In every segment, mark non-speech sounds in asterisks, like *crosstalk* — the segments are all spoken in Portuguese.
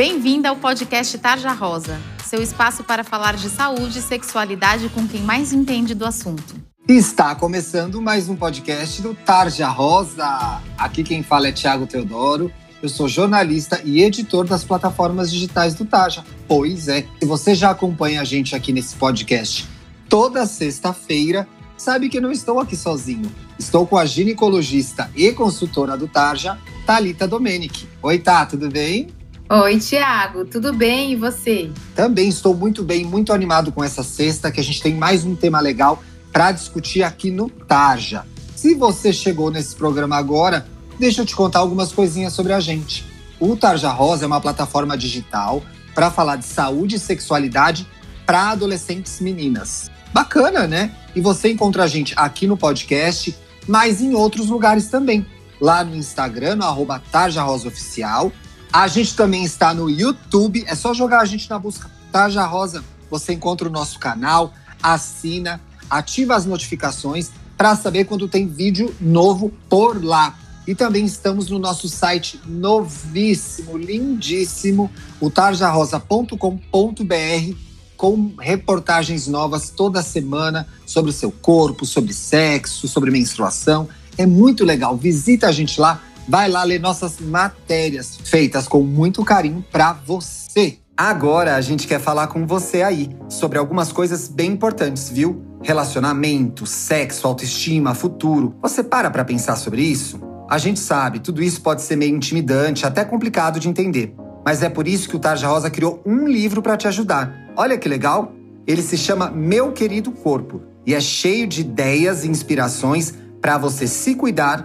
Bem-vinda ao podcast Tarja Rosa, seu espaço para falar de saúde e sexualidade com quem mais entende do assunto. Está começando mais um podcast do Tarja Rosa. Aqui quem fala é Tiago Teodoro. Eu sou jornalista e editor das plataformas digitais do Tarja. Pois é, se você já acompanha a gente aqui nesse podcast toda sexta-feira, sabe que não estou aqui sozinho. Estou com a ginecologista e consultora do Tarja, Talita Domenic. Oi, Tá, tudo bem? Oi, Tiago, tudo bem e você? Também estou muito bem, muito animado com essa sexta, que a gente tem mais um tema legal para discutir aqui no Tarja. Se você chegou nesse programa agora, deixa eu te contar algumas coisinhas sobre a gente. O Tarja Rosa é uma plataforma digital para falar de saúde e sexualidade para adolescentes meninas. Bacana, né? E você encontra a gente aqui no podcast, mas em outros lugares também. Lá no Instagram, no arroba Tarja Rosa Oficial. A gente também está no YouTube. É só jogar a gente na busca Tarja Rosa. Você encontra o nosso canal, assina, ativa as notificações para saber quando tem vídeo novo por lá. E também estamos no nosso site novíssimo, lindíssimo, o tarjarosa.com.br com reportagens novas toda semana sobre o seu corpo, sobre sexo, sobre menstruação. É muito legal. Visita a gente lá, vai lá ler nossas matérias feitas com muito carinho para você. Agora a gente quer falar com você aí sobre algumas coisas bem importantes, viu? Relacionamento, sexo, autoestima, futuro. Você para para pensar sobre isso? A gente sabe, tudo isso pode ser meio intimidante, até complicado de entender. Mas é por isso que o Tarja Rosa criou um livro para te ajudar. Olha que legal! Ele se chama Meu Querido Corpo e é cheio de ideias e inspirações para você se cuidar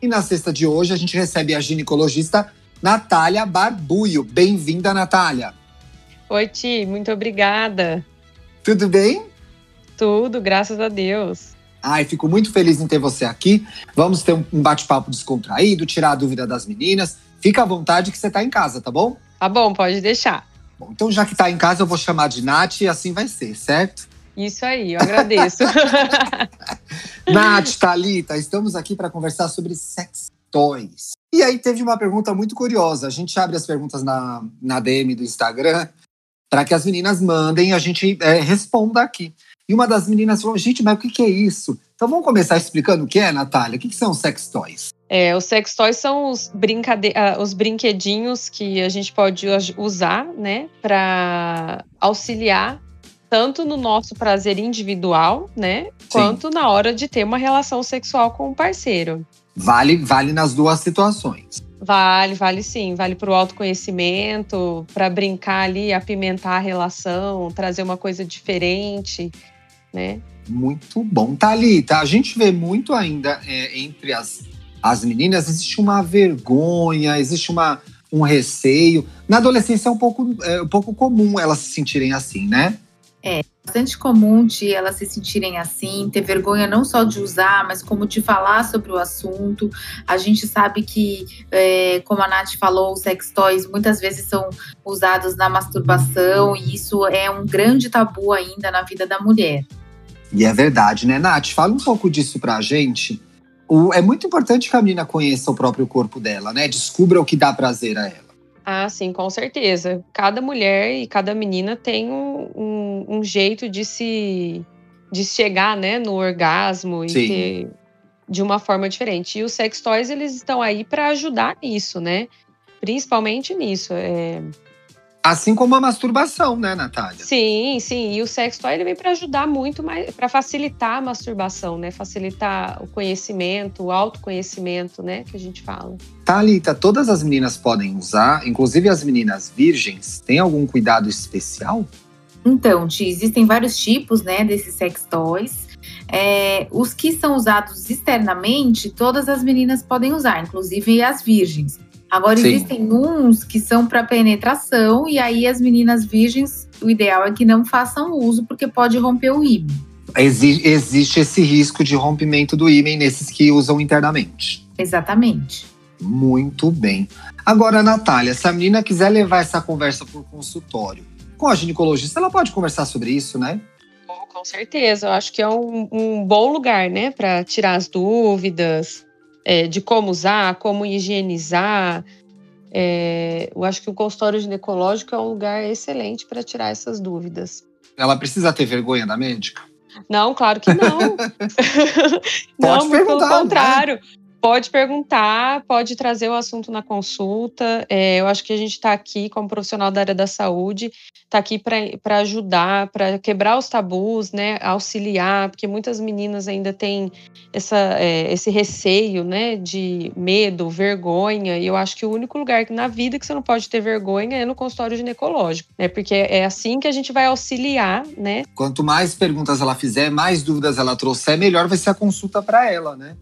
e na sexta de hoje a gente recebe a ginecologista Natália Barbuio. Bem-vinda, Natália. Oi, Ti, muito obrigada. Tudo bem? Tudo, graças a Deus. Ai, fico muito feliz em ter você aqui. Vamos ter um bate-papo descontraído, tirar a dúvida das meninas. Fica à vontade que você está em casa, tá bom? Tá bom, pode deixar. Bom, então já que está em casa, eu vou chamar de Nath e assim vai ser, certo? Isso aí, eu agradeço. *laughs* Nath, Thalita, estamos aqui para conversar sobre sex toys. E aí teve uma pergunta muito curiosa. A gente abre as perguntas na, na DM do Instagram para que as meninas mandem e a gente é, responda aqui. E uma das meninas falou, gente, mas o que, que é isso? Então vamos começar explicando o que é, Natália? O que, que são sex toys? É, os sex toys são os, brincade... Ah, os brinquedinhos que a gente pode usar, né, para auxiliar tanto no nosso prazer individual, né, Sim. quanto na hora de ter uma relação sexual com o parceiro. Vale, vale nas duas situações. Vale, vale sim. Vale para o autoconhecimento, para brincar ali, apimentar a relação, trazer uma coisa diferente, né? Muito bom. Thalita, a gente vê muito ainda é, entre as, as meninas, existe uma vergonha, existe uma, um receio. Na adolescência é um pouco, é um pouco comum elas se sentirem assim, né? É bastante comum de elas se sentirem assim, ter vergonha não só de usar, mas como de falar sobre o assunto. A gente sabe que, é, como a Nath falou, os sex toys muitas vezes são usados na masturbação e isso é um grande tabu ainda na vida da mulher. E é verdade, né, Nath? Fala um pouco disso pra gente. O, é muito importante que a menina conheça o próprio corpo dela, né? Descubra o que dá prazer a ela. Ah, sim, com certeza. Cada mulher e cada menina tem um, um, um jeito de se de chegar, né, no orgasmo e ter de uma forma diferente. E os sex toys eles estão aí para ajudar nisso, né? Principalmente nisso. É, Assim como a masturbação, né, Natália? Sim, sim. E o sexo toy ele vem para ajudar muito, para facilitar a masturbação, né? Facilitar o conhecimento, o autoconhecimento, né? Que a gente fala. Thalita, todas as meninas podem usar, inclusive as meninas virgens. Tem algum cuidado especial? Então, Ti, existem vários tipos, né, desses sex toys. É, os que são usados externamente, todas as meninas podem usar, inclusive as virgens. Agora, Sim. existem uns que são para penetração, e aí as meninas virgens, o ideal é que não façam uso, porque pode romper o ímã. Exi existe esse risco de rompimento do ímã nesses que usam internamente. Exatamente. Muito bem. Agora, Natália, se a menina quiser levar essa conversa para o consultório com a ginecologista, ela pode conversar sobre isso, né? Com certeza, eu acho que é um, um bom lugar, né, para tirar as dúvidas, é, de como usar, como higienizar. É, eu acho que o consultório ginecológico é um lugar excelente para tirar essas dúvidas. Ela precisa ter vergonha da médica? Não, claro que não. *laughs* *laughs* não, pelo né? contrário. Né? Pode perguntar, pode trazer o assunto na consulta. É, eu acho que a gente está aqui, como profissional da área da saúde, está aqui para ajudar, para quebrar os tabus, né, auxiliar, porque muitas meninas ainda têm essa, é, esse receio né, de medo, vergonha. E eu acho que o único lugar na vida que você não pode ter vergonha é no consultório ginecológico, né? Porque é assim que a gente vai auxiliar, né? Quanto mais perguntas ela fizer, mais dúvidas ela trouxer, melhor vai ser a consulta para ela, né?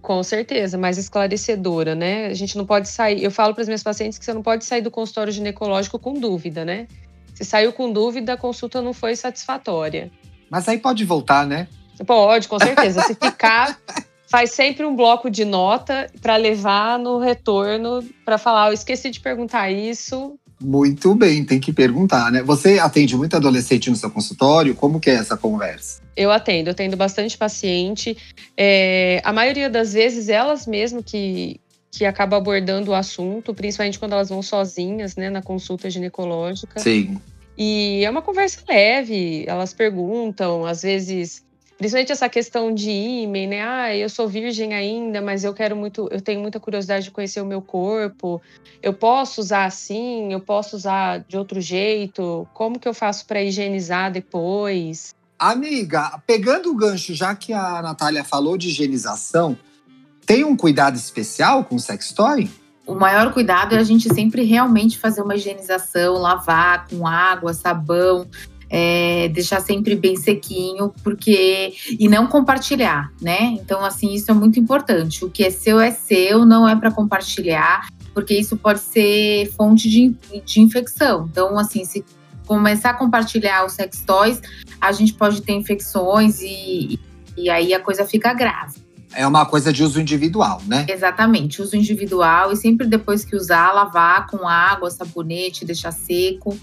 Com certeza, mais esclarecedora, né? A gente não pode sair. Eu falo para os meus pacientes que você não pode sair do consultório ginecológico com dúvida, né? Se saiu com dúvida, a consulta não foi satisfatória. Mas aí pode voltar, né? Pode, com certeza. Se ficar, *laughs* faz sempre um bloco de nota para levar no retorno para falar, eu esqueci de perguntar isso, muito bem, tem que perguntar, né? Você atende muito adolescente no seu consultório? Como que é essa conversa? Eu atendo, eu atendo bastante paciente. É, a maioria das vezes, elas mesmo que, que acabam abordando o assunto, principalmente quando elas vão sozinhas, né, na consulta ginecológica. Sim. E é uma conversa leve, elas perguntam, às vezes Principalmente essa questão de ímã, né? Ah, eu sou virgem ainda, mas eu quero muito, eu tenho muita curiosidade de conhecer o meu corpo. Eu posso usar assim, eu posso usar de outro jeito. Como que eu faço para higienizar depois? Amiga, pegando o gancho, já que a Natália falou de higienização, tem um cuidado especial com o sextoy? O maior cuidado é a gente sempre realmente fazer uma higienização, lavar com água, sabão, é, deixar sempre bem sequinho, porque e não compartilhar, né? Então, assim, isso é muito importante. O que é seu é seu, não é para compartilhar, porque isso pode ser fonte de, de infecção. Então, assim, se começar a compartilhar os sex toys, a gente pode ter infecções e, e aí a coisa fica grave. É uma coisa de uso individual, né? Exatamente, uso individual e sempre depois que usar, lavar com água, sabonete, deixar seco,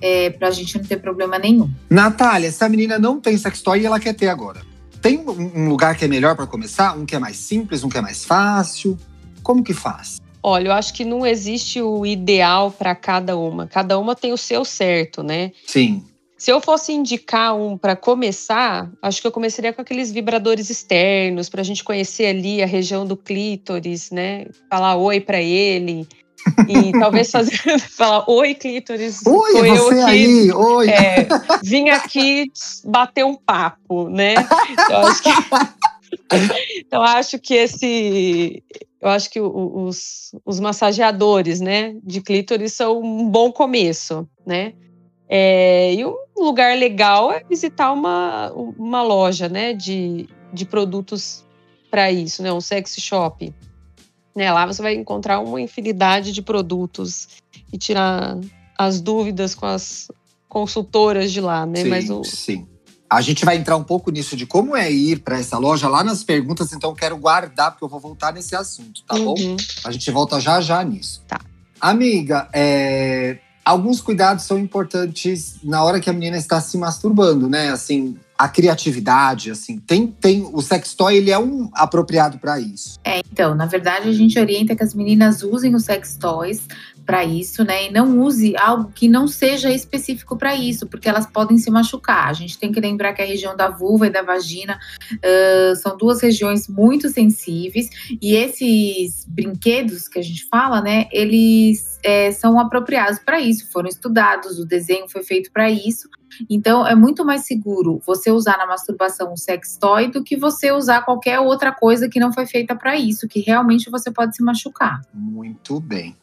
é, para a gente não ter problema nenhum. Natália, se a menina não tem sextoy e ela quer ter agora, tem um lugar que é melhor para começar? Um que é mais simples, um que é mais fácil? Como que faz? Olha, eu acho que não existe o ideal para cada uma. Cada uma tem o seu certo, né? Sim. Se eu fosse indicar um para começar, acho que eu começaria com aqueles vibradores externos para a gente conhecer ali a região do clítoris, né? Falar oi para ele, e talvez fazer *laughs* falar oi clítoris oi você eu aqui, aí oi. É, vim aqui bater um papo né? Então acho que, *laughs* então acho que esse eu acho que os, os massageadores né de clítoris são um bom começo né? É, e um lugar legal é visitar uma, uma loja né de, de produtos para isso né um sex shop né? Lá você vai encontrar uma infinidade de produtos e tirar as dúvidas com as consultoras de lá, né? Sim, Mas o... sim. A gente vai entrar um pouco nisso de como é ir para essa loja lá nas perguntas, então eu quero guardar, porque eu vou voltar nesse assunto, tá uhum. bom? A gente volta já já nisso. Tá. Amiga, é, alguns cuidados são importantes na hora que a menina está se masturbando, né? Assim, a criatividade, assim, tem, tem o sextoy, ele é um apropriado para isso. É, então, na verdade, a gente orienta que as meninas usem os sextoys para isso, né? E não use algo que não seja específico para isso, porque elas podem se machucar. A gente tem que lembrar que a região da vulva e da vagina uh, são duas regiões muito sensíveis e esses brinquedos que a gente fala, né? Eles é, são apropriados para isso, foram estudados, o desenho foi feito para isso. Então, é muito mais seguro você usar na masturbação um sextoy do que você usar qualquer outra coisa que não foi feita para isso, que realmente você pode se machucar. Muito bem.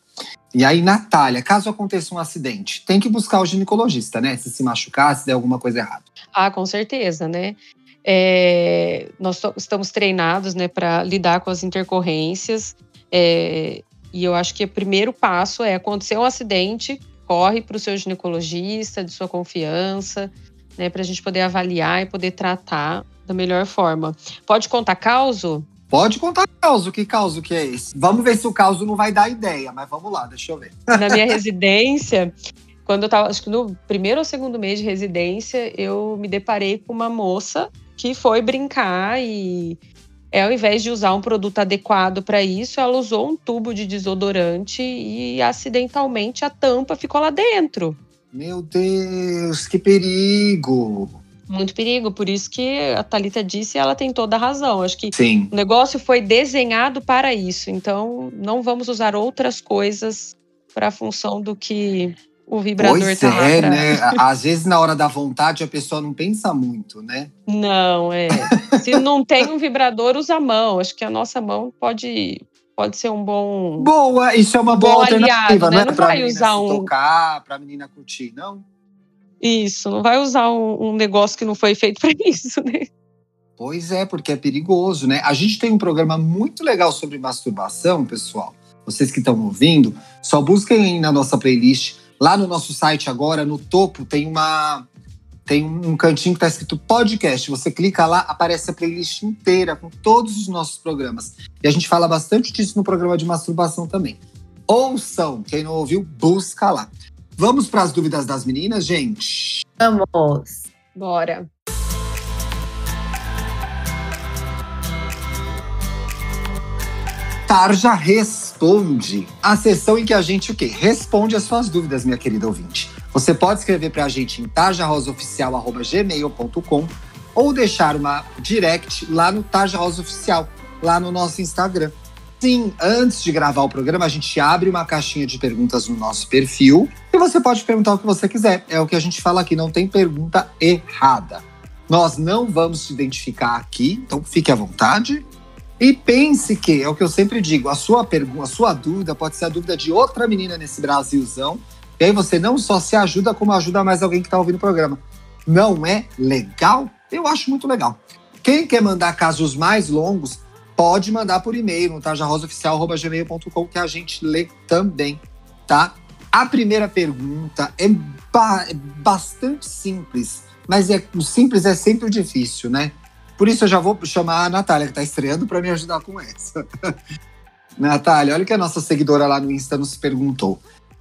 E aí, Natália, caso aconteça um acidente, tem que buscar o ginecologista, né? Se se machucar, se der alguma coisa errada. Ah, com certeza, né? É, nós estamos treinados né, para lidar com as intercorrências. É, e eu acho que o primeiro passo é acontecer um acidente, corre para o seu ginecologista de sua confiança, né, para a gente poder avaliar e poder tratar da melhor forma. Pode contar causo? Pode contar caos, que caos que é esse? Vamos ver se o caos não vai dar ideia, mas vamos lá, deixa eu ver. *laughs* Na minha residência, quando eu tava, acho que no primeiro ou segundo mês de residência, eu me deparei com uma moça que foi brincar e é, ao invés de usar um produto adequado para isso, ela usou um tubo de desodorante e acidentalmente a tampa ficou lá dentro. Meu Deus, que perigo! Muito perigo. Por isso que a Talita disse, ela tem toda a razão. Acho que Sim. o negócio foi desenhado para isso. Então, não vamos usar outras coisas para a função do que o vibrador pois tá é, pra... né? Às vezes na hora da vontade a pessoa não pensa muito, né? Não, é. *laughs* Se não tem um vibrador, usa a mão. Acho que a nossa mão pode pode ser um bom Boa, isso é uma boa alternativa, aliado, né? né? Não vai usar um tocar, para menina curtir, não? Isso, não vai usar um, um negócio que não foi feito para *laughs* isso, né? Pois é, porque é perigoso, né? A gente tem um programa muito legal sobre masturbação, pessoal. Vocês que estão ouvindo, só busquem na nossa playlist. Lá no nosso site agora, no topo, tem uma tem um cantinho que está escrito podcast. Você clica lá, aparece a playlist inteira com todos os nossos programas. E a gente fala bastante disso no programa de masturbação também. Ouçam, quem não ouviu, busca lá. Vamos para as dúvidas das meninas, gente? Vamos. Bora. Tarja Responde, a sessão em que a gente o quê? Responde as suas dúvidas, minha querida ouvinte. Você pode escrever para a gente em tarjarosaoficial.gmail.com ou deixar uma direct lá no Tarja Rosa Oficial, lá no nosso Instagram. Sim, antes de gravar o programa, a gente abre uma caixinha de perguntas no nosso perfil e você pode perguntar o que você quiser. É o que a gente fala aqui, não tem pergunta errada. Nós não vamos te identificar aqui, então fique à vontade. E pense que, é o que eu sempre digo, a sua pergunta, a sua dúvida pode ser a dúvida de outra menina nesse Brasilzão. E aí você não só se ajuda, como ajuda mais alguém que está ouvindo o programa. Não é legal? Eu acho muito legal. Quem quer mandar casos mais longos, pode mandar por e-mail no tarjarosaoficial.gmail.com que a gente lê também, tá? A primeira pergunta é, ba é bastante simples, mas é, o simples é sempre o difícil, né? Por isso eu já vou chamar a Natália, que está estreando, para me ajudar com essa. *laughs* Natália, olha o que a nossa seguidora lá no Insta nos perguntou.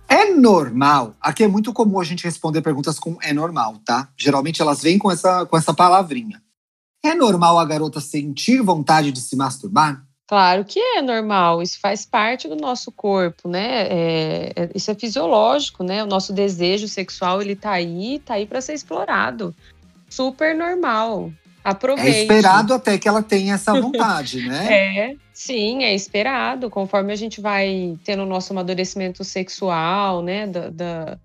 É normal? Aqui é muito comum a gente responder perguntas com é normal, tá? Geralmente elas vêm com essa, com essa palavrinha. É normal a garota sentir vontade de se masturbar? Claro que é normal, isso faz parte do nosso corpo, né? É, é, isso é fisiológico, né? O nosso desejo sexual ele tá aí, tá aí para ser explorado. Super normal. Aproveite. É esperado até que ela tenha essa vontade, né? *laughs* É, sim, é esperado. Conforme a gente vai tendo o nosso amadurecimento sexual, né? Da, da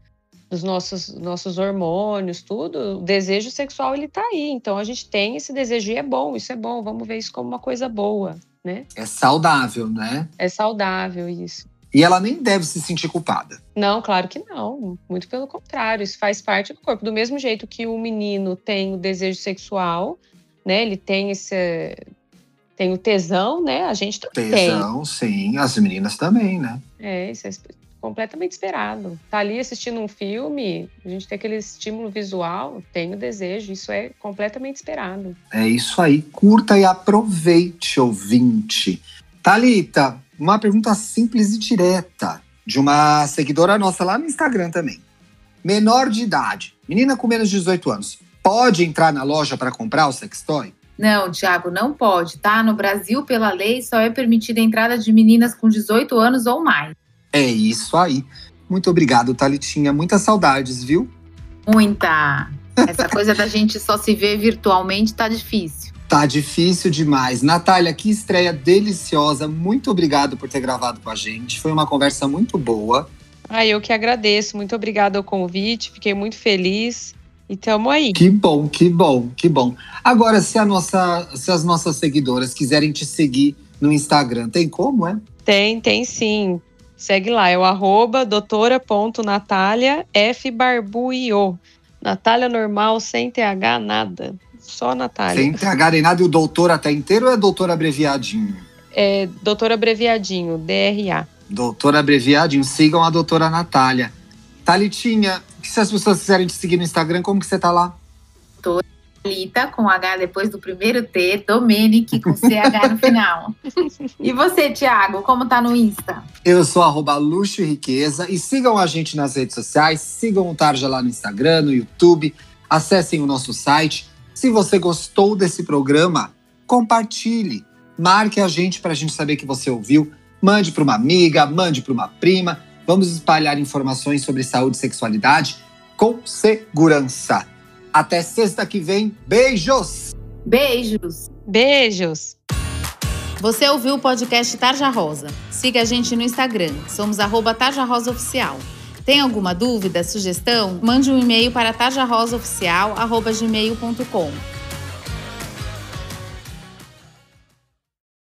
dos nossos, nossos hormônios, tudo, o desejo sexual ele tá aí. Então a gente tem esse desejo e é bom, isso é bom, vamos ver isso como uma coisa boa, né? É saudável, né? É saudável isso. E ela nem deve se sentir culpada. Não, claro que não. Muito pelo contrário, isso faz parte do corpo. Do mesmo jeito que o menino tem o desejo sexual, né? Ele tem esse tem o tesão, né? A gente também tesão, tem. sim. As meninas também, né? É, isso é completamente esperado. Tá ali assistindo um filme, a gente tem aquele estímulo visual, tem o desejo, isso é completamente esperado. É isso aí, curta e aproveite, ouvinte. Talita, uma pergunta simples e direta de uma seguidora nossa lá no Instagram também. Menor de idade, menina com menos de 18 anos, pode entrar na loja para comprar o sextoy? Não, Tiago, não pode, tá? No Brasil, pela lei, só é permitida a entrada de meninas com 18 anos ou mais. É isso aí. Muito obrigado, Talitinha. Muitas saudades, viu? Muita. Essa coisa da gente só se ver virtualmente tá difícil. Tá difícil demais. Natália, que estreia deliciosa. Muito obrigado por ter gravado com a gente. Foi uma conversa muito boa. Ah, eu que agradeço. Muito obrigada ao convite. Fiquei muito feliz. E tamo aí. Que bom, que bom, que bom. Agora, se, a nossa, se as nossas seguidoras quiserem te seguir no Instagram, tem como, é? Tem, tem sim. Segue lá, é o arroba doutora.natália F Barbuio. Natália normal, sem TH, nada. Só Natália. Sem TH nem nada. E o doutor até inteiro ou é doutor abreviadinho? É doutor abreviadinho, DRA. Doutor abreviadinho. Sigam a doutora Natália. Thalitinha, se as pessoas quiserem te seguir no Instagram, como que você tá lá? Tô Lita com H depois do primeiro T, Domenic com CH no final. *laughs* e você, Thiago, como tá no Insta? Eu sou arroba luxo e riqueza e sigam a gente nas redes sociais, sigam o Tarja lá no Instagram, no YouTube, acessem o nosso site. Se você gostou desse programa, compartilhe, marque a gente para a gente saber que você ouviu, mande para uma amiga, mande para uma prima. Vamos espalhar informações sobre saúde e sexualidade com segurança. Até sexta que vem. Beijos! Beijos! Beijos! Você ouviu o podcast Tarja Rosa. Siga a gente no Instagram. Somos arroba Tarja Rosa Oficial. Tem alguma dúvida, sugestão? Mande um e-mail para tarjarosaoficial.gmail.com.